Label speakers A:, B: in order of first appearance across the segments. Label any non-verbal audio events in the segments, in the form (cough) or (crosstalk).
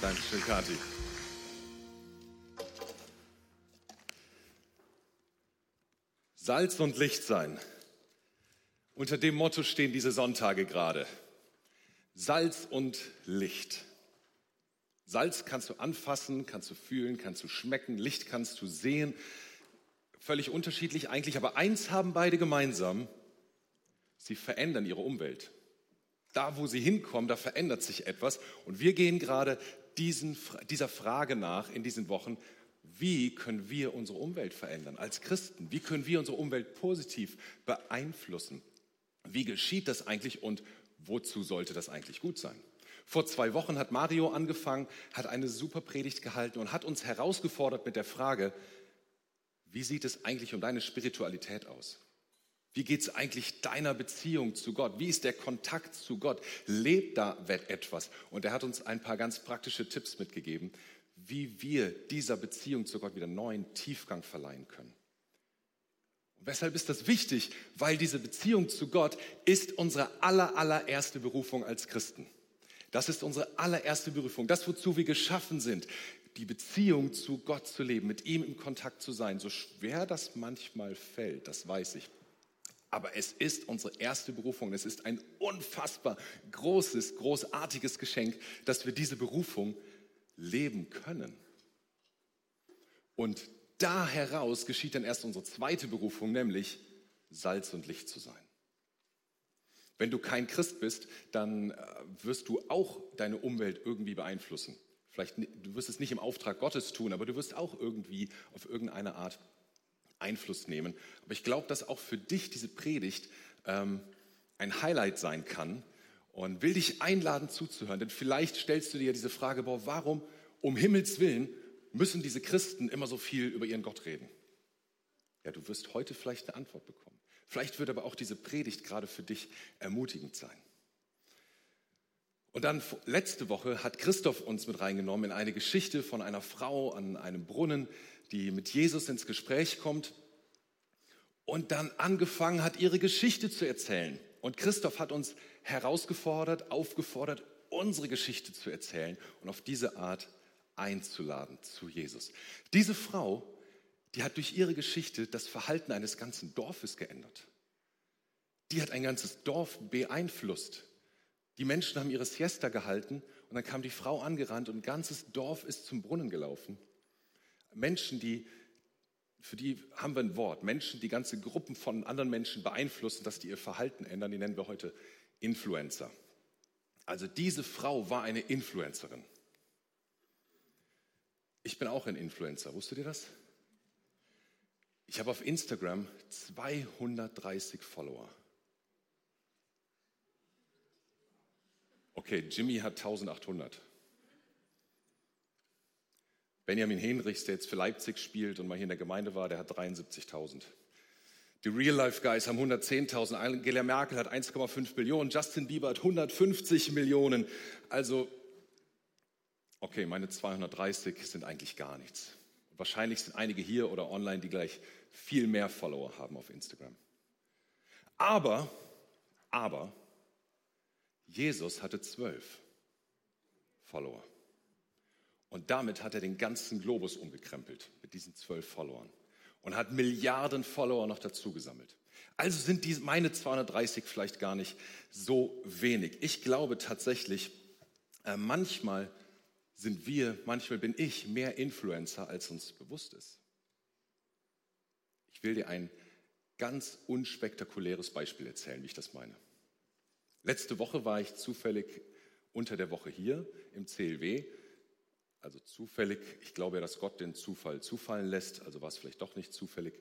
A: Dankeschön, Kathi. Salz und Licht sein. Unter dem Motto stehen diese Sonntage gerade. Salz und Licht. Salz kannst du anfassen, kannst du fühlen, kannst du schmecken, Licht kannst du sehen. Völlig unterschiedlich eigentlich, aber eins haben beide gemeinsam. Sie verändern ihre Umwelt. Da, wo sie hinkommen, da verändert sich etwas. Und wir gehen gerade diesen, dieser Frage nach in diesen Wochen, wie können wir unsere Umwelt verändern als Christen? Wie können wir unsere Umwelt positiv beeinflussen? Wie geschieht das eigentlich und wozu sollte das eigentlich gut sein? Vor zwei Wochen hat Mario angefangen, hat eine super Predigt gehalten und hat uns herausgefordert mit der Frage, wie sieht es eigentlich um deine Spiritualität aus? Wie geht es eigentlich deiner Beziehung zu Gott? Wie ist der Kontakt zu Gott? Lebt da etwas? Und er hat uns ein paar ganz praktische Tipps mitgegeben, wie wir dieser Beziehung zu Gott wieder neuen Tiefgang verleihen können. Und weshalb ist das wichtig? Weil diese Beziehung zu Gott ist unsere aller, allererste Berufung als Christen. Das ist unsere allererste Berufung, das, wozu wir geschaffen sind, die Beziehung zu Gott zu leben, mit ihm im Kontakt zu sein. So schwer das manchmal fällt, das weiß ich. Aber es ist unsere erste Berufung. Es ist ein unfassbar großes, großartiges Geschenk, dass wir diese Berufung leben können. Und da heraus geschieht dann erst unsere zweite Berufung, nämlich Salz und Licht zu sein. Wenn du kein Christ bist, dann äh, wirst du auch deine Umwelt irgendwie beeinflussen. Vielleicht, du wirst es nicht im Auftrag Gottes tun, aber du wirst auch irgendwie auf irgendeine Art Einfluss nehmen. Aber ich glaube, dass auch für dich diese Predigt ähm, ein Highlight sein kann und will dich einladen zuzuhören. Denn vielleicht stellst du dir diese Frage, boah, warum um Himmels Willen müssen diese Christen immer so viel über ihren Gott reden? Ja, du wirst heute vielleicht eine Antwort bekommen. Vielleicht wird aber auch diese Predigt gerade für dich ermutigend sein. Und dann letzte Woche hat Christoph uns mit reingenommen in eine Geschichte von einer Frau an einem Brunnen, die mit Jesus ins Gespräch kommt und dann angefangen hat, ihre Geschichte zu erzählen. Und Christoph hat uns herausgefordert, aufgefordert, unsere Geschichte zu erzählen und auf diese Art einzuladen zu Jesus. Diese Frau, die hat durch ihre Geschichte das Verhalten eines ganzen Dorfes geändert. Die hat ein ganzes Dorf beeinflusst. Die Menschen haben ihre Siesta gehalten und dann kam die Frau angerannt und ein ganzes Dorf ist zum Brunnen gelaufen. Menschen, die, für die haben wir ein Wort, Menschen, die ganze Gruppen von anderen Menschen beeinflussen, dass die ihr Verhalten ändern, die nennen wir heute Influencer. Also diese Frau war eine Influencerin. Ich bin auch ein Influencer, wusstet ihr das? Ich habe auf Instagram 230 Follower. Okay, Jimmy hat 1800. Benjamin Henrichs, der jetzt für Leipzig spielt und mal hier in der Gemeinde war, der hat 73.000. Die Real Life Guys haben 110.000. Angela Merkel hat 1,5 Millionen. Justin Bieber hat 150 Millionen. Also, okay, meine 230 sind eigentlich gar nichts. Wahrscheinlich sind einige hier oder online, die gleich viel mehr Follower haben auf Instagram. Aber, aber, Jesus hatte zwölf Follower. Und damit hat er den ganzen Globus umgekrempelt mit diesen zwölf Followern und hat Milliarden Follower noch dazu gesammelt. Also sind die, meine 230 vielleicht gar nicht so wenig. Ich glaube tatsächlich, äh, manchmal sind wir, manchmal bin ich mehr Influencer, als uns bewusst ist. Ich will dir ein ganz unspektakuläres Beispiel erzählen, wie ich das meine. Letzte Woche war ich zufällig unter der Woche hier im CLW also zufällig. Ich glaube ja, dass Gott den Zufall zufallen lässt, also war es vielleicht doch nicht zufällig.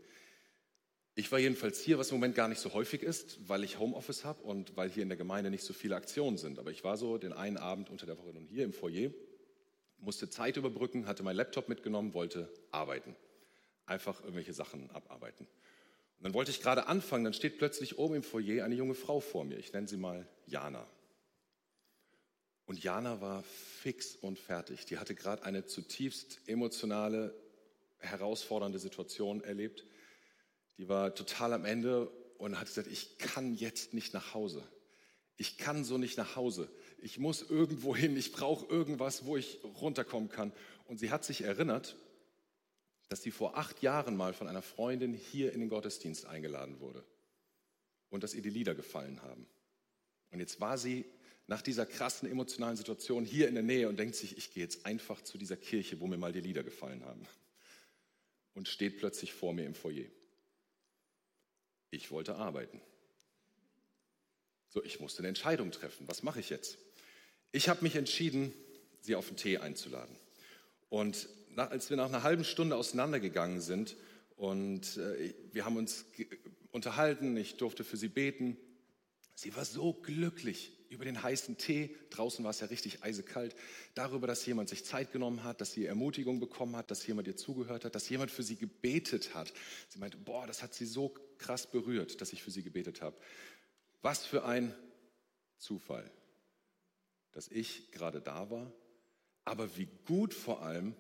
A: Ich war jedenfalls hier, was im Moment gar nicht so häufig ist, weil ich Homeoffice habe und weil hier in der Gemeinde nicht so viele Aktionen sind. Aber ich war so den einen Abend unter der Woche nun hier im Foyer, musste Zeit überbrücken, hatte meinen Laptop mitgenommen, wollte arbeiten. Einfach irgendwelche Sachen abarbeiten. Und dann wollte ich gerade anfangen, dann steht plötzlich oben im Foyer eine junge Frau vor mir. Ich nenne sie mal Jana. Und Jana war fix und fertig. Die hatte gerade eine zutiefst emotionale, herausfordernde Situation erlebt. Die war total am Ende und hat gesagt, ich kann jetzt nicht nach Hause. Ich kann so nicht nach Hause. Ich muss irgendwo hin, ich brauche irgendwas, wo ich runterkommen kann. Und sie hat sich erinnert, dass sie vor acht Jahren mal von einer Freundin hier in den Gottesdienst eingeladen wurde und dass ihr die Lieder gefallen haben. Und jetzt war sie nach dieser krassen emotionalen Situation hier in der Nähe und denkt sich, ich gehe jetzt einfach zu dieser Kirche, wo mir mal die Lieder gefallen haben. Und steht plötzlich vor mir im Foyer. Ich wollte arbeiten. So, ich musste eine Entscheidung treffen. Was mache ich jetzt? Ich habe mich entschieden, sie auf den Tee einzuladen. Und nach, als wir nach einer halben Stunde auseinandergegangen sind und äh, wir haben uns unterhalten, ich durfte für sie beten, sie war so glücklich über den heißen Tee, draußen war es ja richtig eisekalt, darüber, dass jemand sich Zeit genommen hat, dass sie Ermutigung bekommen hat, dass jemand ihr zugehört hat, dass jemand für sie gebetet hat. Sie meinte, boah, das hat sie so krass berührt, dass ich für sie gebetet habe. Was für ein Zufall, dass ich gerade da war, aber wie gut vor allem,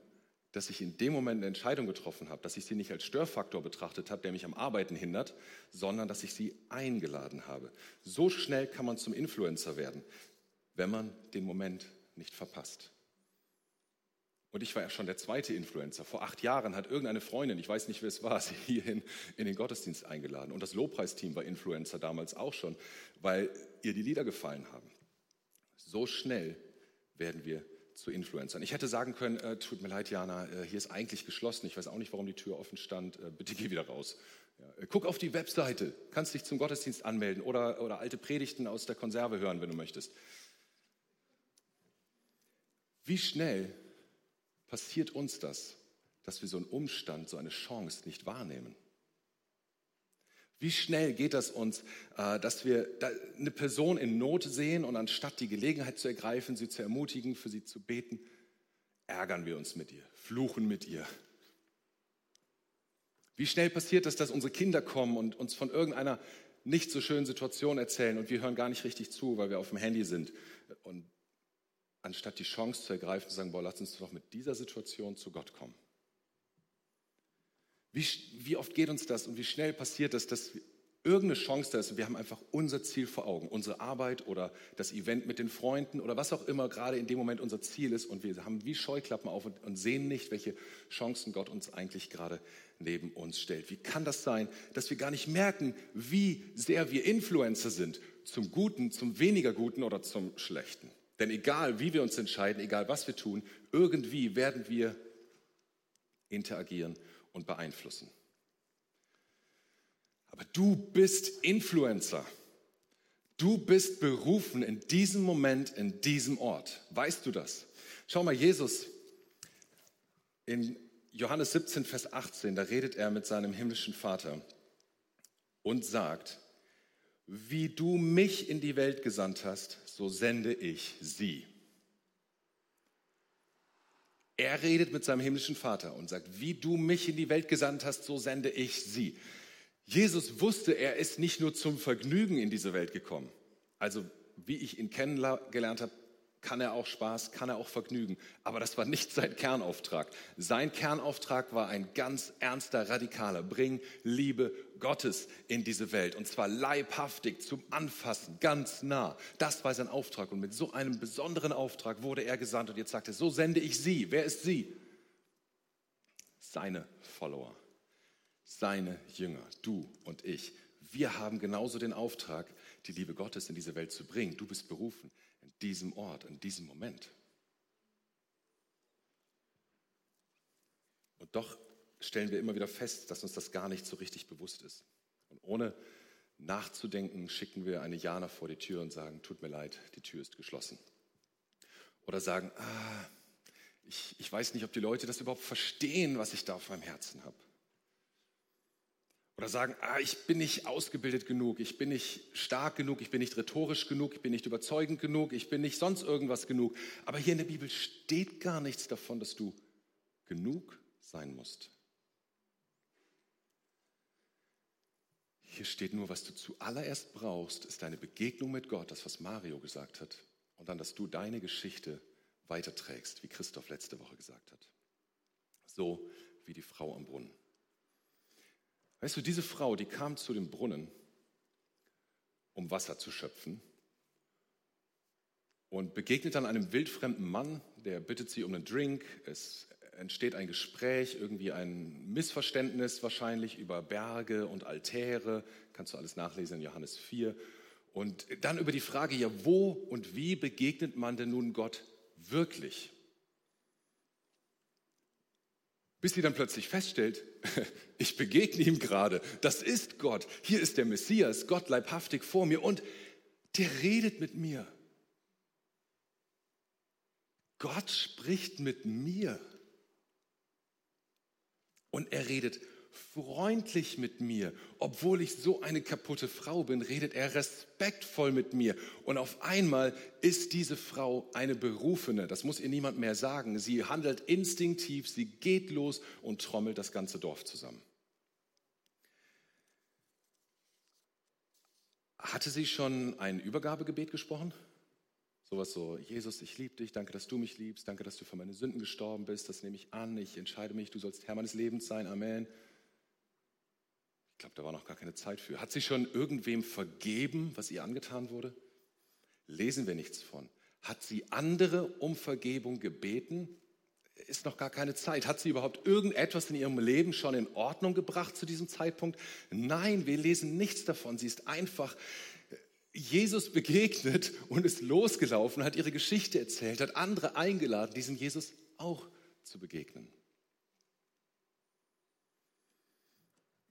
A: dass ich in dem Moment eine Entscheidung getroffen habe, dass ich sie nicht als Störfaktor betrachtet habe, der mich am Arbeiten hindert, sondern dass ich sie eingeladen habe. So schnell kann man zum Influencer werden, wenn man den Moment nicht verpasst. Und ich war ja schon der zweite Influencer. Vor acht Jahren hat irgendeine Freundin, ich weiß nicht, wer es war, (laughs) sie hierhin in den Gottesdienst eingeladen. Und das Lobpreisteam war Influencer damals auch schon, weil ihr die Lieder gefallen haben. So schnell werden wir zu Influencern. Ich hätte sagen können, äh, tut mir leid, Jana, äh, hier ist eigentlich geschlossen. Ich weiß auch nicht, warum die Tür offen stand. Äh, bitte geh wieder raus. Ja, äh, guck auf die Webseite, kannst dich zum Gottesdienst anmelden oder, oder alte Predigten aus der Konserve hören, wenn du möchtest. Wie schnell passiert uns das, dass wir so einen Umstand, so eine Chance nicht wahrnehmen? Wie schnell geht das uns, äh, dass wir eine Person in Not sehen und anstatt die Gelegenheit zu ergreifen, sie zu ermutigen, für sie zu beten, ärgern wir uns mit ihr, fluchen mit ihr. Wie schnell passiert es, dass unsere Kinder kommen und uns von irgendeiner nicht so schönen Situation erzählen und wir hören gar nicht richtig zu, weil wir auf dem Handy sind. Und anstatt die Chance zu ergreifen, zu sagen, boah, lass uns doch mit dieser Situation zu Gott kommen. Wie, wie oft geht uns das und wie schnell passiert das, dass irgendeine Chance da ist und wir haben einfach unser Ziel vor Augen, unsere Arbeit oder das Event mit den Freunden oder was auch immer gerade in dem Moment unser Ziel ist und wir haben wie Scheuklappen auf und, und sehen nicht, welche Chancen Gott uns eigentlich gerade neben uns stellt. Wie kann das sein, dass wir gar nicht merken, wie sehr wir Influencer sind, zum Guten, zum weniger Guten oder zum Schlechten? Denn egal, wie wir uns entscheiden, egal was wir tun, irgendwie werden wir interagieren und beeinflussen. Aber du bist Influencer. Du bist berufen in diesem Moment, in diesem Ort. Weißt du das? Schau mal, Jesus in Johannes 17, Vers 18, da redet er mit seinem himmlischen Vater und sagt, wie du mich in die Welt gesandt hast, so sende ich sie. Er redet mit seinem himmlischen Vater und sagt, wie du mich in die Welt gesandt hast, so sende ich sie. Jesus wusste, er ist nicht nur zum Vergnügen in diese Welt gekommen. Also wie ich ihn kennengelernt habe, kann er auch Spaß, kann er auch Vergnügen. Aber das war nicht sein Kernauftrag. Sein Kernauftrag war ein ganz ernster, radikaler. Bring Liebe Gottes in diese Welt. Und zwar leibhaftig, zum Anfassen, ganz nah. Das war sein Auftrag. Und mit so einem besonderen Auftrag wurde er gesandt. Und jetzt sagt er, so sende ich sie. Wer ist sie? Seine Follower. Seine Jünger. Du und ich. Wir haben genauso den Auftrag, die Liebe Gottes in diese Welt zu bringen. Du bist berufen in diesem Ort, in diesem Moment. Und doch stellen wir immer wieder fest, dass uns das gar nicht so richtig bewusst ist. Und ohne nachzudenken, schicken wir eine Jana vor die Tür und sagen, tut mir leid, die Tür ist geschlossen. Oder sagen, ah, ich, ich weiß nicht, ob die Leute das überhaupt verstehen, was ich da auf meinem Herzen habe. Oder sagen, ah, ich bin nicht ausgebildet genug, ich bin nicht stark genug, ich bin nicht rhetorisch genug, ich bin nicht überzeugend genug, ich bin nicht sonst irgendwas genug. Aber hier in der Bibel steht gar nichts davon, dass du genug sein musst. Hier steht nur, was du zuallererst brauchst, ist deine Begegnung mit Gott, das, was Mario gesagt hat. Und dann, dass du deine Geschichte weiterträgst, wie Christoph letzte Woche gesagt hat. So wie die Frau am Brunnen. Weißt du, diese Frau, die kam zu dem Brunnen, um Wasser zu schöpfen. und begegnet dann einem wildfremden Mann, der bittet sie um einen Drink. Es entsteht ein Gespräch, irgendwie ein Missverständnis wahrscheinlich über Berge und Altäre. Kannst du alles nachlesen in Johannes 4. Und dann über die Frage, ja, wo und wie begegnet man denn nun Gott wirklich? Bis sie dann plötzlich feststellt, (laughs) ich begegne ihm gerade, das ist Gott, hier ist der Messias, Gott leibhaftig vor mir und der redet mit mir. Gott spricht mit mir. Und er redet freundlich mit mir. Obwohl ich so eine kaputte Frau bin, redet er respektvoll mit mir. Und auf einmal ist diese Frau eine Berufene. Das muss ihr niemand mehr sagen. Sie handelt instinktiv, sie geht los und trommelt das ganze Dorf zusammen. Hatte sie schon ein Übergabegebet gesprochen? Sowas so, Jesus, ich liebe dich, danke, dass du mich liebst, danke, dass du für meine Sünden gestorben bist, das nehme ich an, ich entscheide mich, du sollst Herr meines Lebens sein, Amen. Glaube, da war noch gar keine Zeit für. Hat sie schon irgendwem vergeben, was ihr angetan wurde? Lesen wir nichts von. Hat sie andere um Vergebung gebeten? Ist noch gar keine Zeit. Hat sie überhaupt irgendetwas in ihrem Leben schon in Ordnung gebracht zu diesem Zeitpunkt? Nein, wir lesen nichts davon. Sie ist einfach Jesus begegnet und ist losgelaufen, hat ihre Geschichte erzählt, hat andere eingeladen, diesem Jesus auch zu begegnen.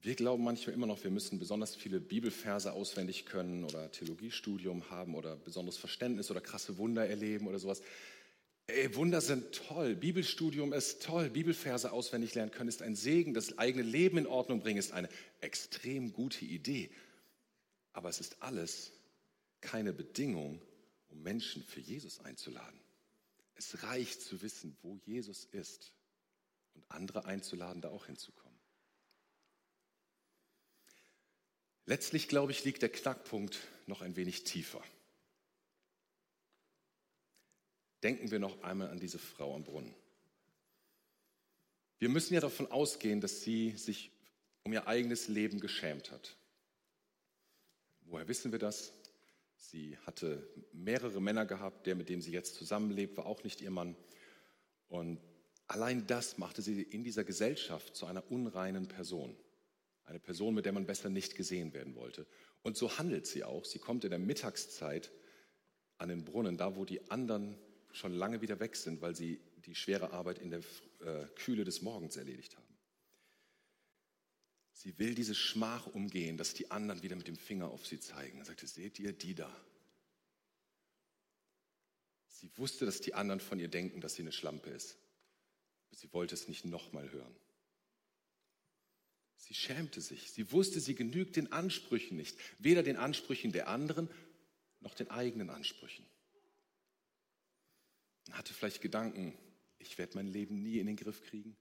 A: Wir glauben manchmal immer noch, wir müssen besonders viele Bibelverse auswendig können oder Theologiestudium haben oder besonderes Verständnis oder krasse Wunder erleben oder sowas. Ey, Wunder sind toll, Bibelstudium ist toll, Bibelverse auswendig lernen können ist ein Segen, das eigene Leben in Ordnung bringen ist eine extrem gute Idee. Aber es ist alles keine Bedingung, um Menschen für Jesus einzuladen. Es reicht zu wissen, wo Jesus ist und andere einzuladen, da auch hinzukommen. Letztlich, glaube ich, liegt der Knackpunkt noch ein wenig tiefer. Denken wir noch einmal an diese Frau am Brunnen. Wir müssen ja davon ausgehen, dass sie sich um ihr eigenes Leben geschämt hat. Woher wissen wir das? Sie hatte mehrere Männer gehabt, der, mit dem sie jetzt zusammenlebt, war auch nicht ihr Mann. Und allein das machte sie in dieser Gesellschaft zu einer unreinen Person. Eine Person, mit der man besser nicht gesehen werden wollte. Und so handelt sie auch. Sie kommt in der Mittagszeit an den Brunnen, da wo die anderen schon lange wieder weg sind, weil sie die schwere Arbeit in der äh, Kühle des Morgens erledigt haben. Sie will diese Schmach umgehen, dass die anderen wieder mit dem Finger auf sie zeigen. Er sagte, seht ihr die da? Sie wusste, dass die anderen von ihr denken, dass sie eine Schlampe ist. Aber sie wollte es nicht nochmal hören. Sie schämte sich. Sie wusste, sie genügt den Ansprüchen nicht. Weder den Ansprüchen der anderen noch den eigenen Ansprüchen. Und hatte vielleicht Gedanken, ich werde mein Leben nie in den Griff kriegen.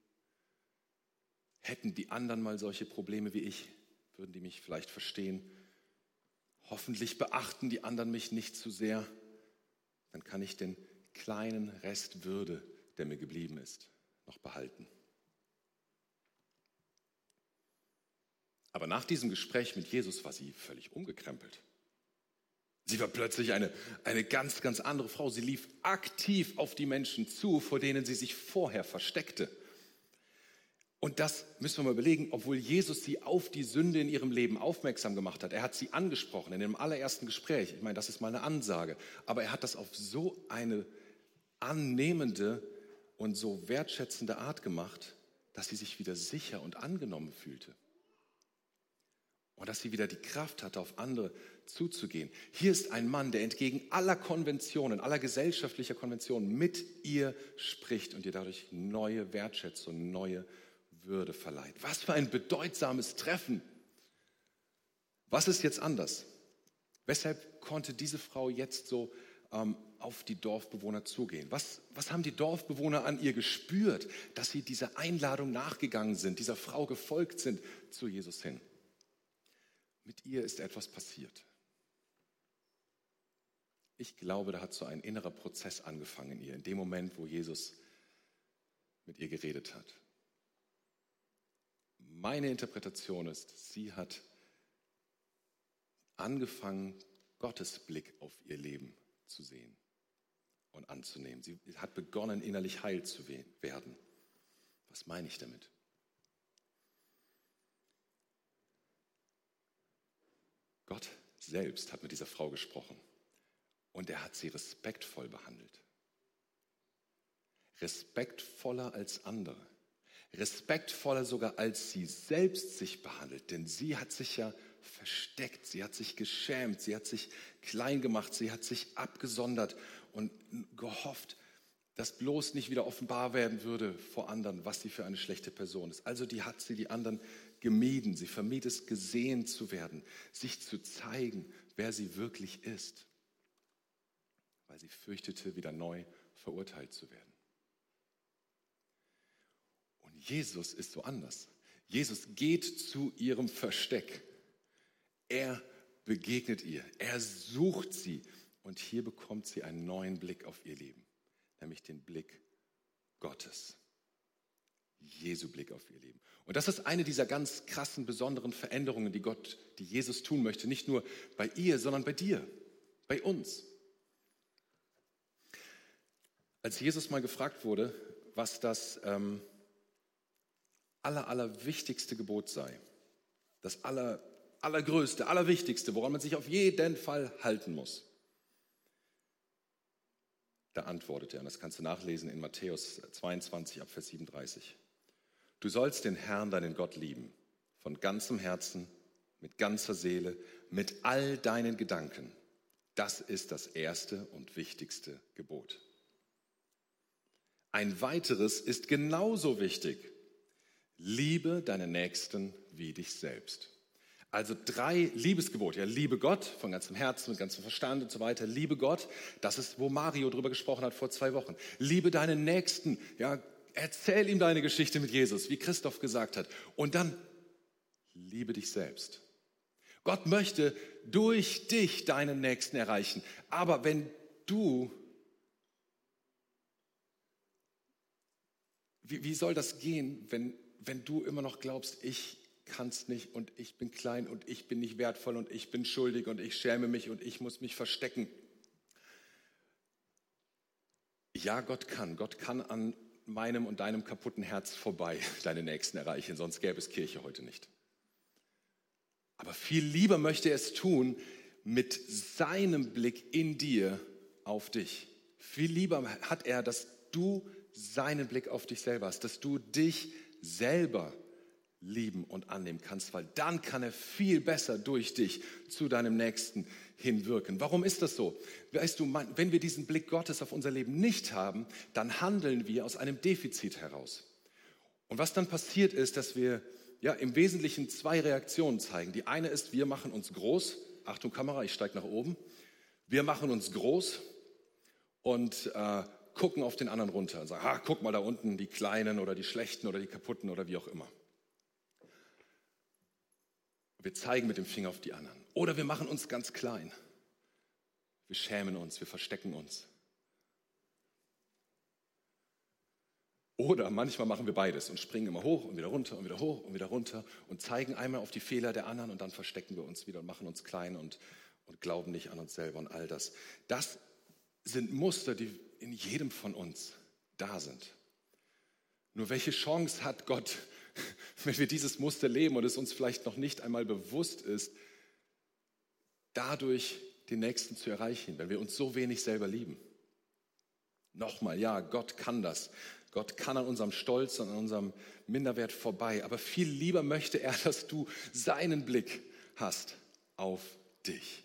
A: Hätten die anderen mal solche Probleme wie ich, würden die mich vielleicht verstehen. Hoffentlich beachten die anderen mich nicht zu sehr. Dann kann ich den kleinen Rest Würde, der mir geblieben ist, noch behalten. Aber nach diesem Gespräch mit Jesus war sie völlig umgekrempelt. Sie war plötzlich eine, eine ganz, ganz andere Frau. Sie lief aktiv auf die Menschen zu, vor denen sie sich vorher versteckte. Und das müssen wir mal überlegen, obwohl Jesus sie auf die Sünde in ihrem Leben aufmerksam gemacht hat. Er hat sie angesprochen in dem allerersten Gespräch. Ich meine, das ist mal eine Ansage. Aber er hat das auf so eine annehmende und so wertschätzende Art gemacht, dass sie sich wieder sicher und angenommen fühlte. Und dass sie wieder die Kraft hatte, auf andere zuzugehen. Hier ist ein Mann, der entgegen aller Konventionen, aller gesellschaftlicher Konventionen mit ihr spricht und ihr dadurch neue Wertschätzung, neue würde verleiht. Was für ein bedeutsames Treffen. Was ist jetzt anders? Weshalb konnte diese Frau jetzt so ähm, auf die Dorfbewohner zugehen? Was, was haben die Dorfbewohner an ihr gespürt, dass sie dieser Einladung nachgegangen sind, dieser Frau gefolgt sind zu Jesus hin? Mit ihr ist etwas passiert. Ich glaube, da hat so ein innerer Prozess angefangen in ihr, in dem Moment, wo Jesus mit ihr geredet hat. Meine Interpretation ist, sie hat angefangen, Gottes Blick auf ihr Leben zu sehen. und anzunehmen. Sie hat begonnen, innerlich heil zu werden. Was meine ich damit? Gott selbst hat mit dieser Frau gesprochen und er hat sie respektvoll behandelt. Respektvoller als andere. Respektvoller sogar als sie selbst sich behandelt, denn sie hat sich ja versteckt, sie hat sich geschämt, sie hat sich klein gemacht, sie hat sich abgesondert und gehofft, dass bloß nicht wieder offenbar werden würde vor anderen, was sie für eine schlechte Person ist. Also die hat sie die anderen gemieden. Sie vermied es, gesehen zu werden, sich zu zeigen, wer sie wirklich ist, weil sie fürchtete, wieder neu verurteilt zu werden. Und Jesus ist so anders. Jesus geht zu ihrem Versteck. Er begegnet ihr. Er sucht sie. Und hier bekommt sie einen neuen Blick auf ihr Leben nämlich den Blick Gottes. Jesu Blick auf ihr Leben. Und das ist eine dieser ganz krassen, besonderen Veränderungen, die Gott, die Jesus tun möchte. Nicht nur bei ihr, sondern bei dir, bei uns. Als Jesus mal gefragt wurde, was das ähm, aller, allerwichtigste Gebot sei, das aller, allergrößte, allerwichtigste, woran man sich auf jeden Fall halten muss, da antwortete er, und das kannst du nachlesen in Matthäus 22 ab Vers 37. Du sollst den Herrn, deinen Gott lieben, von ganzem Herzen, mit ganzer Seele, mit all deinen Gedanken. Das ist das erste und wichtigste Gebot. Ein weiteres ist genauso wichtig. Liebe deinen Nächsten wie dich selbst. Also drei Liebesgebote. Ja, liebe Gott von ganzem Herzen, mit ganzem Verstand und so weiter. Liebe Gott, das ist, wo Mario drüber gesprochen hat vor zwei Wochen. Liebe deinen Nächsten. Ja, erzähl ihm deine Geschichte mit Jesus, wie Christoph gesagt hat. Und dann liebe dich selbst. Gott möchte durch dich deinen Nächsten erreichen. Aber wenn du, wie, wie soll das gehen, wenn, wenn du immer noch glaubst, ich kann's nicht und ich bin klein und ich bin nicht wertvoll und ich bin schuldig und ich schäme mich und ich muss mich verstecken. Ja, Gott kann. Gott kann an meinem und deinem kaputten Herz vorbei (laughs) deine Nächsten erreichen, sonst gäbe es Kirche heute nicht. Aber viel lieber möchte er es tun mit seinem Blick in dir auf dich. Viel lieber hat er, dass du seinen Blick auf dich selber hast, dass du dich selber lieben und annehmen kannst, weil dann kann er viel besser durch dich zu deinem Nächsten hinwirken. Warum ist das so? Weißt du, wenn wir diesen Blick Gottes auf unser Leben nicht haben, dann handeln wir aus einem Defizit heraus. Und was dann passiert ist, dass wir ja im Wesentlichen zwei Reaktionen zeigen. Die eine ist, wir machen uns groß. Achtung Kamera, ich steige nach oben. Wir machen uns groß und äh, gucken auf den anderen runter und sagen, ah, guck mal da unten, die Kleinen oder die Schlechten oder die Kaputten oder wie auch immer. Wir zeigen mit dem Finger auf die anderen. Oder wir machen uns ganz klein. Wir schämen uns, wir verstecken uns. Oder manchmal machen wir beides und springen immer hoch und wieder runter und wieder hoch und wieder runter und zeigen einmal auf die Fehler der anderen und dann verstecken wir uns wieder und machen uns klein und, und glauben nicht an uns selber und all das. Das sind Muster, die in jedem von uns da sind. Nur welche Chance hat Gott, (laughs) wenn wir dieses Muster leben und es uns vielleicht noch nicht einmal bewusst ist, dadurch den Nächsten zu erreichen, wenn wir uns so wenig selber lieben. Nochmal, ja, Gott kann das. Gott kann an unserem Stolz und an unserem Minderwert vorbei. Aber viel lieber möchte er, (laughs) dass du seinen Blick hast auf dich.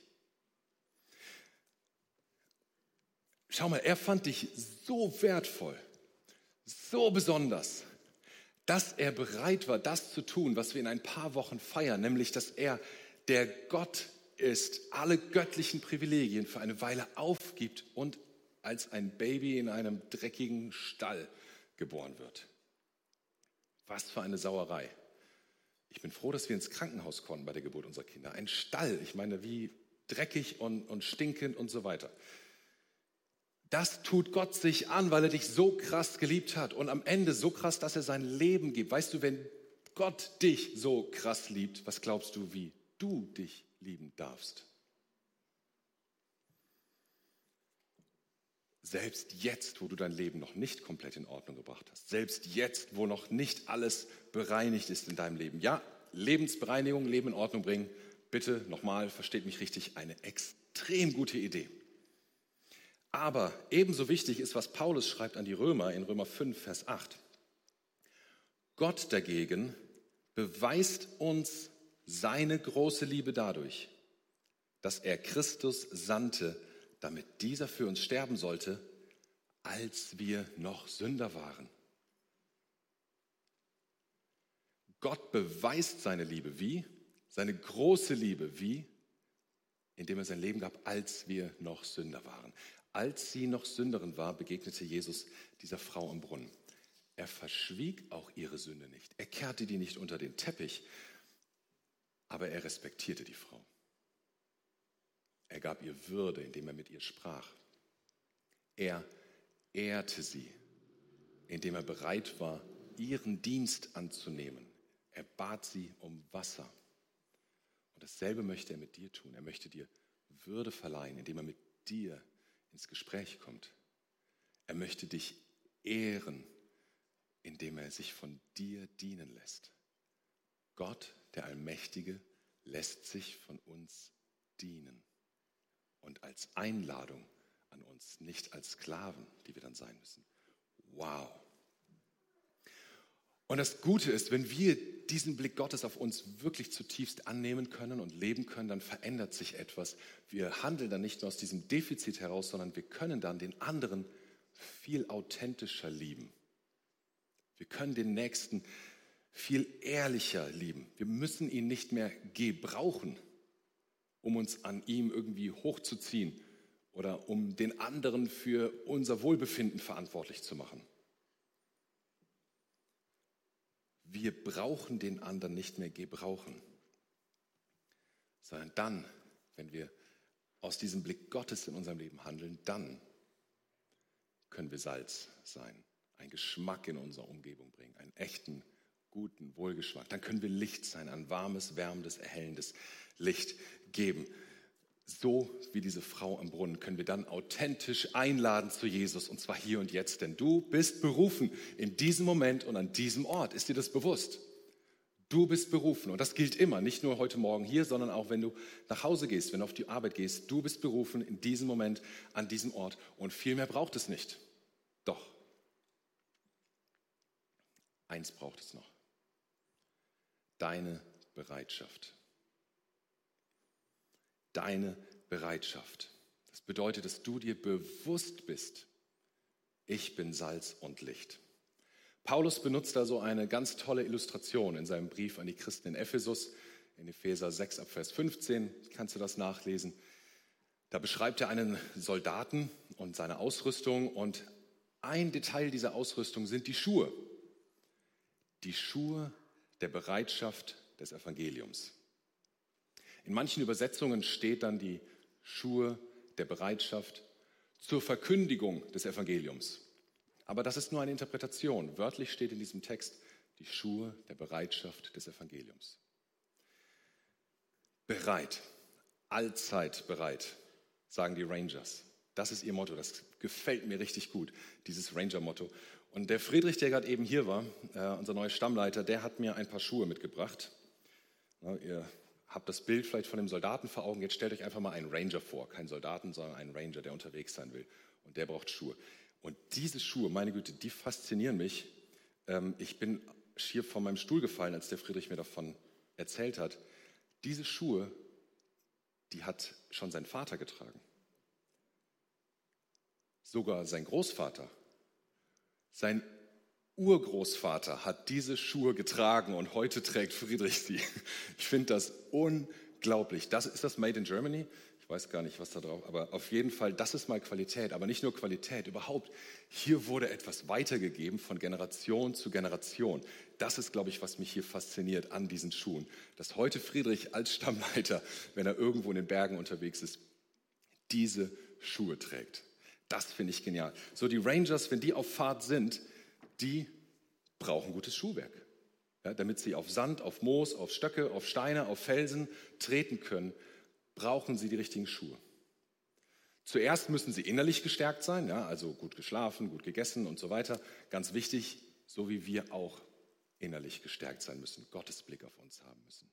A: Schau mal, er fand dich so wertvoll, so besonders, dass er bereit war, das zu tun, was wir in ein paar Wochen feiern, nämlich dass er der Gott ist, alle göttlichen Privilegien für eine Weile aufgibt und als ein Baby in einem dreckigen Stall geboren wird. Was für eine Sauerei. Ich bin froh, dass wir ins Krankenhaus konnten bei der Geburt unserer Kinder. Ein Stall, ich meine, wie dreckig und, und stinkend und so weiter. Das tut Gott sich an, weil er dich so krass geliebt hat und am Ende so krass, dass er sein Leben gibt. Weißt du, wenn Gott dich so krass liebt, was glaubst du, wie du dich lieben darfst? Selbst jetzt, wo du dein Leben noch nicht komplett in Ordnung gebracht hast. Selbst jetzt, wo noch nicht alles bereinigt ist in deinem Leben. Ja, Lebensbereinigung, Leben in Ordnung bringen. Bitte nochmal, versteht mich richtig, eine extrem gute Idee. Aber ebenso wichtig ist, was Paulus schreibt an die Römer in Römer 5, Vers 8. Gott dagegen beweist uns seine große Liebe dadurch, dass er Christus sandte, damit dieser für uns sterben sollte, als wir noch Sünder waren. Gott beweist seine Liebe wie? Seine große Liebe wie? Indem er sein Leben gab, als wir noch Sünder waren. Als sie noch Sünderin war, begegnete Jesus dieser Frau am Brunnen. Er verschwieg auch ihre Sünde nicht. Er kehrte die nicht unter den Teppich, aber er respektierte die Frau. Er gab ihr Würde, indem er mit ihr sprach. Er ehrte sie, indem er bereit war, ihren Dienst anzunehmen. Er bat sie um Wasser. Und dasselbe möchte er mit dir tun. Er möchte dir Würde verleihen, indem er mit dir ins Gespräch kommt. Er möchte dich ehren, indem er sich von dir dienen lässt. Gott, der Allmächtige, lässt sich von uns dienen und als Einladung an uns, nicht als Sklaven, die wir dann sein müssen. Wow. Und das Gute ist, wenn wir diesen Blick Gottes auf uns wirklich zutiefst annehmen können und leben können, dann verändert sich etwas. Wir handeln dann nicht nur aus diesem Defizit heraus, sondern wir können dann den anderen viel authentischer lieben. Wir können den Nächsten viel ehrlicher lieben. Wir müssen ihn nicht mehr gebrauchen, um uns an ihm irgendwie hochzuziehen oder um den anderen für unser Wohlbefinden verantwortlich zu machen. Wir brauchen den anderen nicht mehr gebrauchen, sondern dann, wenn wir aus diesem Blick Gottes in unserem Leben handeln, dann können wir Salz sein, einen Geschmack in unsere Umgebung bringen, einen echten, guten Wohlgeschmack. Dann können wir Licht sein, ein warmes, wärmendes, erhellendes Licht geben so wie diese Frau am Brunnen können wir dann authentisch einladen zu Jesus und zwar hier und jetzt, denn du bist berufen in diesem Moment und an diesem Ort. Ist dir das bewusst? Du bist berufen und das gilt immer, nicht nur heute Morgen hier, sondern auch wenn du nach Hause gehst, wenn du auf die Arbeit gehst. Du bist berufen in diesem Moment, an diesem Ort und viel mehr braucht es nicht. Doch, eins braucht es noch. Deine Bereitschaft deine Bereitschaft. Das bedeutet, dass du dir bewusst bist, ich bin Salz und Licht. Paulus benutzt da so eine ganz tolle Illustration in seinem Brief an die Christen in Ephesus, in Epheser 6 ab Vers 15, kannst du das nachlesen. Da beschreibt er einen Soldaten und seine Ausrüstung und ein Detail dieser Ausrüstung sind die Schuhe. Die Schuhe der Bereitschaft des Evangeliums. In manchen Übersetzungen steht dann die Schuhe der Bereitschaft zur Verkündigung des Evangeliums. Aber das ist nur eine Interpretation. Wörtlich steht in diesem Text die Schuhe der Bereitschaft des Evangeliums. Bereit, allzeit bereit, sagen die Rangers. Das ist ihr Motto. Das gefällt mir richtig gut, dieses Ranger-Motto. Und der Friedrich, der gerade eben hier war, äh, unser neuer Stammleiter, der hat mir ein paar Schuhe mitgebracht. Na, ihr habt das Bild vielleicht von dem Soldaten vor Augen. Jetzt stellt euch einfach mal einen Ranger vor. Kein Soldaten, sondern einen Ranger, der unterwegs sein will. Und der braucht Schuhe. Und diese Schuhe, meine Güte, die faszinieren mich. Ähm, ich bin schier von meinem Stuhl gefallen, als der Friedrich mir davon erzählt hat. Diese Schuhe, die hat schon sein Vater getragen. Sogar sein Großvater. Sein Urgroßvater hat diese Schuhe getragen und heute trägt Friedrich sie. Ich finde das unglaublich. Das, ist das Made in Germany? Ich weiß gar nicht, was da drauf, aber auf jeden Fall, das ist mal Qualität. Aber nicht nur Qualität, überhaupt. Hier wurde etwas weitergegeben von Generation zu Generation. Das ist, glaube ich, was mich hier fasziniert an diesen Schuhen. Dass heute Friedrich als Stammleiter, wenn er irgendwo in den Bergen unterwegs ist, diese Schuhe trägt. Das finde ich genial. So die Rangers, wenn die auf Fahrt sind, die brauchen gutes Schuhwerk, ja, damit sie auf Sand, auf Moos, auf Stöcke, auf Steine, auf Felsen treten können, brauchen sie die richtigen Schuhe. Zuerst müssen sie innerlich gestärkt sein, ja, also gut geschlafen, gut gegessen und so weiter. Ganz wichtig, so wie wir auch innerlich gestärkt sein müssen, Gottes Blick auf uns haben müssen.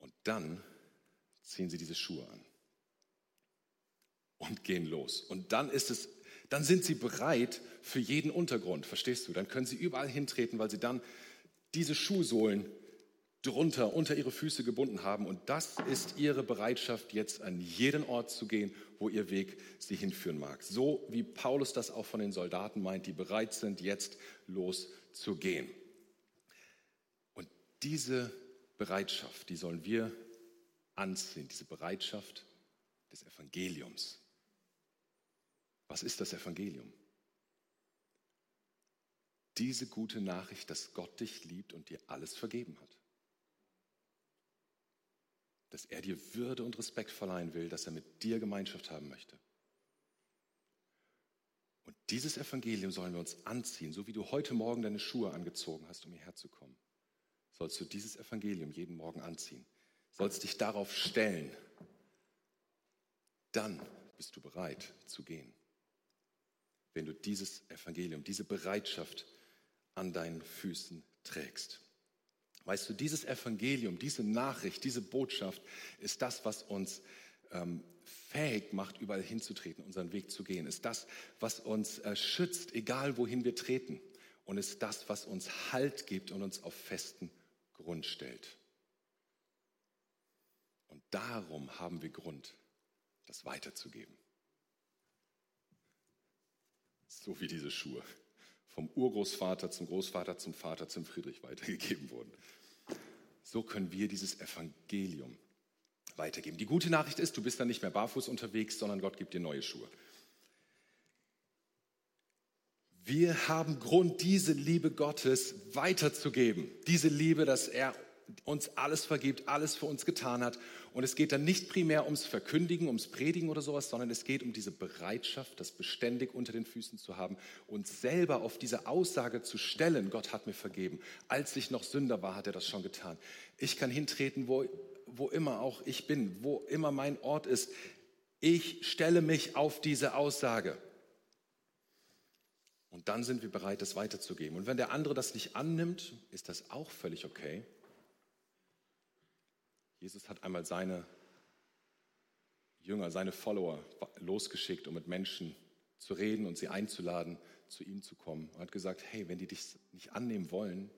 A: Und dann ziehen sie diese Schuhe an und gehen los. Und dann ist es, dann sind sie bereit für jeden Untergrund, verstehst du? Dann können sie überall hintreten, weil sie dann diese Schuhsohlen drunter unter ihre Füße gebunden haben. Und das ist ihre Bereitschaft, jetzt an jeden Ort zu gehen, wo ihr Weg sie hinführen mag. So wie Paulus das auch von den Soldaten meint, die bereit sind, jetzt loszugehen. Und diese Bereitschaft, die sollen wir anziehen, diese Bereitschaft des Evangeliums. Was ist das Evangelium? Diese gute Nachricht, dass Gott dich liebt und dir alles vergeben hat dass er dir Würde und Respekt verleihen will, dass er mit dir Gemeinschaft haben möchte. Und dieses Evangelium sollen wir uns anziehen, so wie du heute Morgen deine Schuhe angezogen hast, um hierher zu kommen. Sollst du dieses Evangelium jeden Morgen anziehen, sollst dich darauf stellen, dann bist du bereit zu gehen. Wenn du dieses Evangelium, diese Bereitschaft an deinen Füßen trägst. Weißt du, dieses Evangelium, diese Nachricht, diese Botschaft ist das, was uns ähm, fähig macht, überall hinzutreten, unseren Weg zu gehen. Ist das, was uns äh, schützt, egal wohin wir treten. Und ist das, was uns Halt gibt und uns auf festen Grund stellt. Und darum haben wir Grund, das weiterzugeben. So wie diese Schuhe vom Urgroßvater zum Großvater zum Vater zum Friedrich weitergegeben wurden. So können wir dieses Evangelium weitergeben. Die gute Nachricht ist, du bist dann nicht mehr barfuß unterwegs, sondern Gott gibt dir neue Schuhe. Wir haben Grund, diese Liebe Gottes weiterzugeben. Diese Liebe, dass er uns alles vergibt, alles für uns getan hat. Und es geht dann nicht primär ums Verkündigen, ums Predigen oder sowas, sondern es geht um diese Bereitschaft, das beständig unter den Füßen zu haben und selber auf diese Aussage zu stellen, Gott hat mir vergeben. Als ich noch Sünder war, hat er das schon getan. Ich kann hintreten, wo, wo immer auch ich bin, wo immer mein Ort ist. Ich stelle mich auf diese Aussage. Und dann sind wir bereit, das weiterzugeben. Und wenn der andere das nicht annimmt, ist das auch völlig okay. Jesus hat einmal seine Jünger, seine Follower losgeschickt, um mit Menschen zu reden und sie einzuladen, zu ihm zu kommen. Er hat gesagt, hey, wenn die dich nicht annehmen wollen,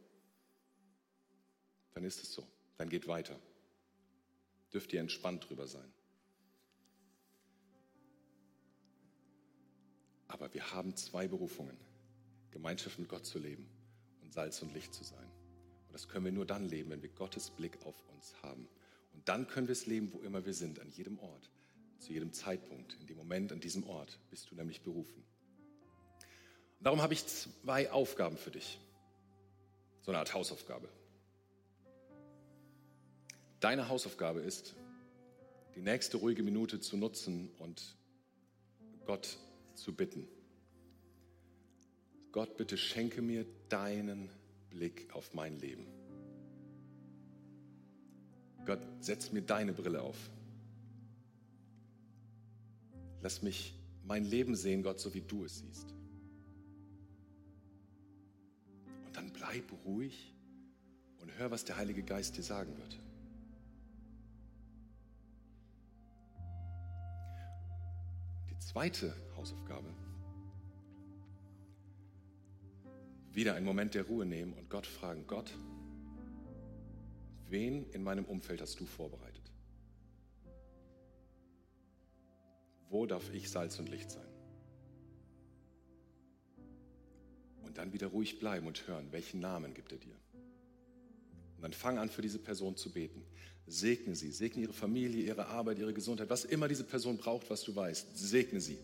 A: dann ist es so, dann geht weiter. Dürft ihr entspannt drüber sein. Aber wir haben zwei Berufungen, Gemeinschaft mit Gott zu leben und Salz und Licht zu sein. Und das können wir nur dann leben, wenn wir Gottes Blick auf uns haben. Und dann können wir es leben, wo immer wir sind, an jedem Ort, zu jedem Zeitpunkt, in dem Moment, an diesem Ort bist du nämlich berufen. Und darum habe ich zwei Aufgaben für dich. So eine Art Hausaufgabe. Deine Hausaufgabe ist, die nächste ruhige Minute zu nutzen und Gott zu bitten. Gott, bitte schenke mir deinen Blick auf mein Leben. Gott, setz mir deine Brille auf. Lass mich mein Leben sehen, Gott, so wie du es siehst. Und dann bleib ruhig und hör, was der Heilige Geist dir sagen wird. Die zweite Hausaufgabe. Wieder einen Moment der Ruhe nehmen und Gott fragen, Gott, Wen in meinem Umfeld hast du vorbereitet? Wo darf ich Salz und Licht sein? Und dann wieder ruhig bleiben und hören, welchen Namen gibt er dir? Und dann fang an, für diese Person zu beten. Segne sie, segne ihre Familie, ihre Arbeit, ihre Gesundheit, was immer diese Person braucht, was du weißt. Segne sie.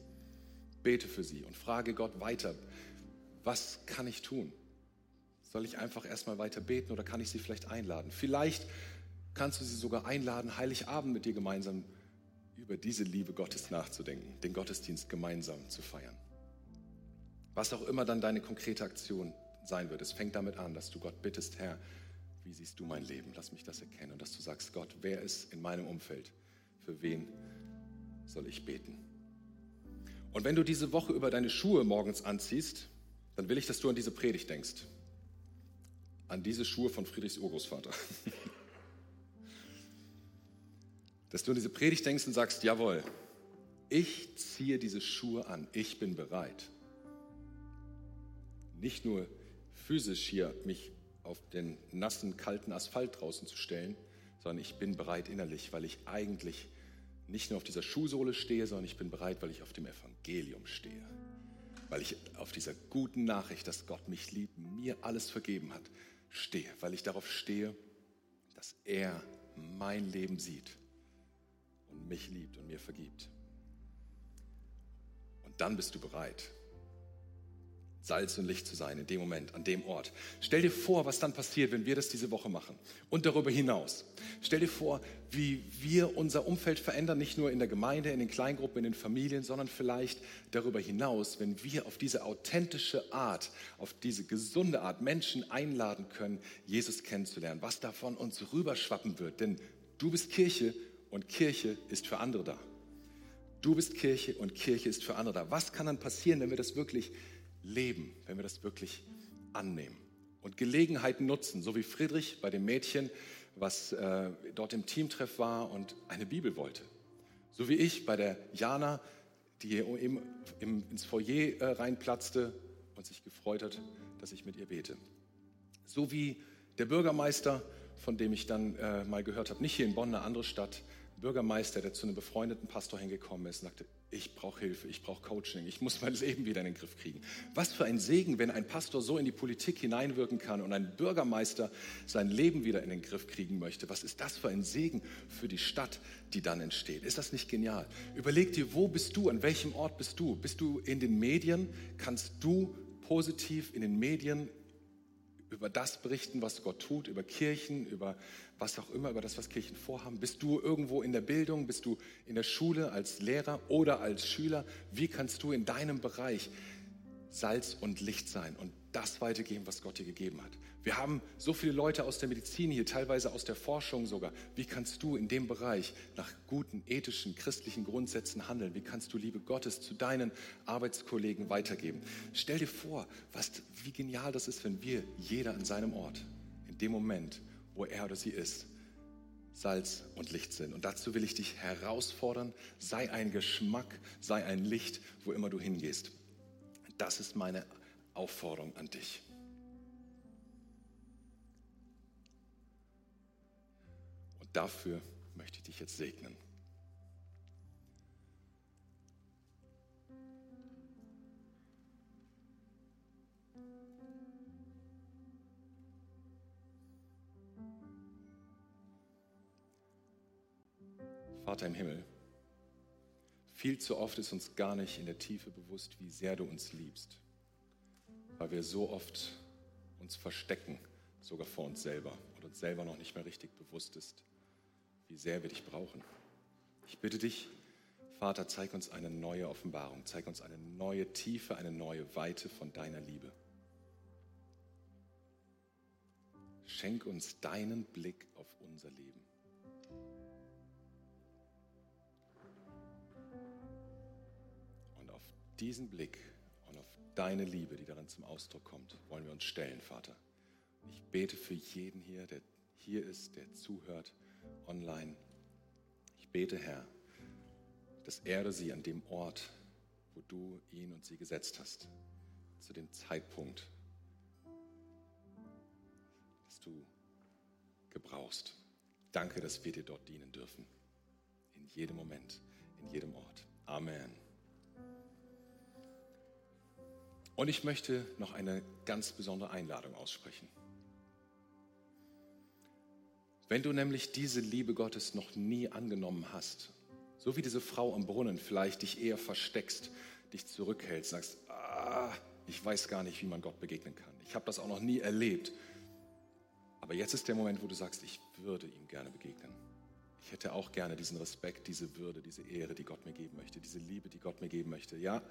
A: Bete für sie und frage Gott weiter, was kann ich tun? Soll ich einfach erstmal weiter beten oder kann ich sie vielleicht einladen? Vielleicht kannst du sie sogar einladen, Heiligabend mit dir gemeinsam über diese Liebe Gottes nachzudenken, den Gottesdienst gemeinsam zu feiern. Was auch immer dann deine konkrete Aktion sein wird, es fängt damit an, dass du Gott bittest, Herr, wie siehst du mein Leben? Lass mich das erkennen. Und dass du sagst, Gott, wer ist in meinem Umfeld, für wen soll ich beten? Und wenn du diese Woche über deine Schuhe morgens anziehst, dann will ich, dass du an diese Predigt denkst. An diese Schuhe von Friedrichs Urgroßvater. dass du an diese Predigt denkst und sagst, jawohl, ich ziehe diese Schuhe an, ich bin bereit. Nicht nur physisch hier mich auf den nassen, kalten Asphalt draußen zu stellen, sondern ich bin bereit innerlich, weil ich eigentlich nicht nur auf dieser Schuhsohle stehe, sondern ich bin bereit, weil ich auf dem Evangelium stehe. Weil ich auf dieser guten Nachricht, dass Gott mich liebt, mir alles vergeben hat, stehe. Weil ich darauf stehe, dass er mein Leben sieht und mich liebt und mir vergibt. Und dann bist du bereit, Salz und Licht zu sein in dem Moment, an dem Ort. Stell dir vor, was dann passiert, wenn wir das diese Woche machen. Und darüber hinaus. Stell dir vor, wie wir unser Umfeld verändern, nicht nur in der Gemeinde, in den Kleingruppen, in den Familien, sondern vielleicht darüber hinaus, wenn wir auf diese authentische Art, auf diese gesunde Art Menschen einladen können, Jesus kennenzulernen. Was davon uns rüberschwappen wird. Denn du bist Kirche und Kirche ist für andere da. Du bist Kirche und Kirche ist für andere da. Was kann dann passieren, wenn wir das wirklich leben, wenn wir das wirklich annehmen und Gelegenheiten nutzen, so wie Friedrich bei dem Mädchen, was äh, dort im Teamtreff war und eine Bibel wollte. So wie ich bei der Jana, die im, im, ins Foyer äh, reinplatzte und sich gefreut hat, dass ich mit ihr bete. So wie der Bürgermeister, von dem ich dann äh, mal gehört habe, nicht hier in Bonn, eine andere Stadt, Bürgermeister, der zu einem befreundeten Pastor hingekommen ist und sagte, ich brauche Hilfe, ich brauche Coaching, ich muss mein (laughs) Leben wieder in den Griff kriegen. Was für ein Segen, wenn ein Pastor so in die Politik hineinwirken kann und ein Bürgermeister sein Leben wieder in den Griff kriegen möchte. Was ist das für ein Segen für die Stadt, die dann entsteht? Ist das nicht genial? Überleg dir, wo bist du, an welchem Ort bist du? Bist du in den Medien? Kannst du positiv in den Medien über das berichten, was Gott tut, über Kirchen, über was auch immer, über das, was Kirchen vorhaben? Bist du irgendwo in der Bildung? Bist du in der Schule als Lehrer oder als Schüler? Wie kannst du in deinem Bereich Salz und Licht sein und das weitergeben, was Gott dir gegeben hat? Wir haben so viele Leute aus der Medizin hier, teilweise aus der Forschung sogar. Wie kannst du in dem Bereich nach guten, ethischen, christlichen Grundsätzen handeln? Wie kannst du Liebe Gottes zu deinen Arbeitskollegen weitergeben? Stell dir vor, was, wie genial das ist, wenn wir, jeder an seinem Ort, in dem Moment, wo er oder sie ist, Salz und Licht sind. Und dazu will ich dich herausfordern, sei ein Geschmack, sei ein Licht, wo immer du hingehst. Das ist meine Aufforderung an dich. dafür möchte ich dich jetzt segnen. Vater im Himmel, viel zu oft ist uns gar nicht in der Tiefe bewusst, wie sehr du uns liebst, weil wir so oft uns verstecken, sogar vor uns selber und uns selber noch nicht mehr richtig bewusst ist, wie sehr wir dich brauchen. Ich bitte dich, Vater, zeig uns eine neue Offenbarung, zeig uns eine neue Tiefe, eine neue Weite von deiner Liebe. Schenk uns deinen Blick auf unser Leben. Diesen Blick und auf deine Liebe, die darin zum Ausdruck kommt, wollen wir uns stellen, Vater. Ich bete für jeden hier, der hier ist, der zuhört online. Ich bete, Herr, dass er sie an dem Ort, wo du ihn und sie gesetzt hast, zu dem Zeitpunkt, dass du gebrauchst. Danke, dass wir dir dort dienen dürfen. In jedem Moment, in jedem Ort. Amen. Und ich möchte noch eine ganz besondere Einladung aussprechen. Wenn du nämlich diese Liebe Gottes noch nie angenommen hast, so wie diese Frau am Brunnen vielleicht dich eher versteckst, dich zurückhältst, sagst, ah, ich weiß gar nicht, wie man Gott begegnen kann. Ich habe das auch noch nie erlebt. Aber jetzt ist der Moment, wo du sagst, ich würde ihm gerne begegnen. Ich hätte auch gerne diesen Respekt, diese Würde, diese Ehre, die Gott mir geben möchte, diese Liebe, die Gott mir geben möchte. Ja,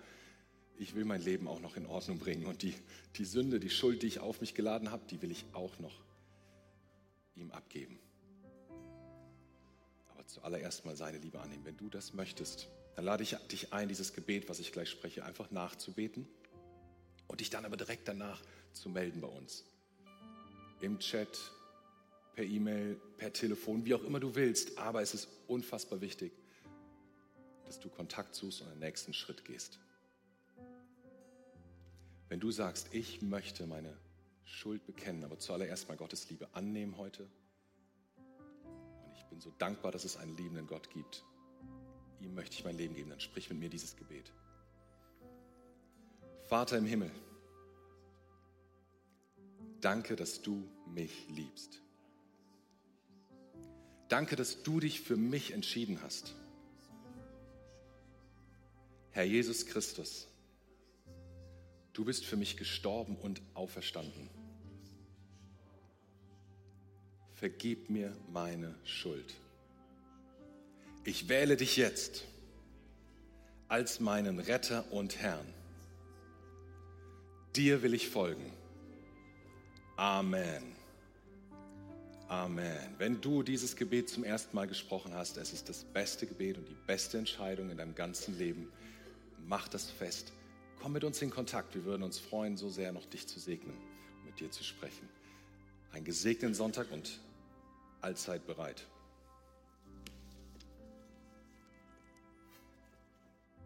A: ich will mein Leben auch noch in Ordnung bringen und die, die Sünde, die Schuld, die ich auf mich geladen habe, die will ich auch noch ihm abgeben zuallererst mal seine Liebe annehmen. Wenn du das möchtest, dann lade ich dich ein, dieses Gebet, was ich gleich spreche, einfach nachzubeten und dich dann aber direkt danach zu melden bei uns. Im Chat, per E-Mail, per Telefon, wie auch immer du willst. Aber es ist unfassbar wichtig, dass du Kontakt suchst und den nächsten Schritt gehst. Wenn du sagst, ich möchte meine Schuld bekennen, aber zuallererst mal Gottes Liebe annehmen heute. Und ich bin so dankbar, dass es einen liebenden Gott gibt. Ihm möchte ich mein Leben geben. Dann sprich mit mir dieses Gebet. Vater im Himmel, danke, dass du mich liebst. Danke, dass du dich für mich entschieden hast. Herr Jesus Christus, du bist für mich gestorben und auferstanden. Vergib mir meine Schuld. Ich wähle dich jetzt als meinen Retter und Herrn. Dir will ich folgen. Amen. Amen. Wenn du dieses Gebet zum ersten Mal gesprochen hast, es ist das beste Gebet und die beste Entscheidung in deinem ganzen Leben. Mach das fest. Komm mit uns in Kontakt. Wir würden uns freuen, so sehr noch dich zu segnen und mit dir zu sprechen. Einen gesegneten Sonntag und allzeit bereit.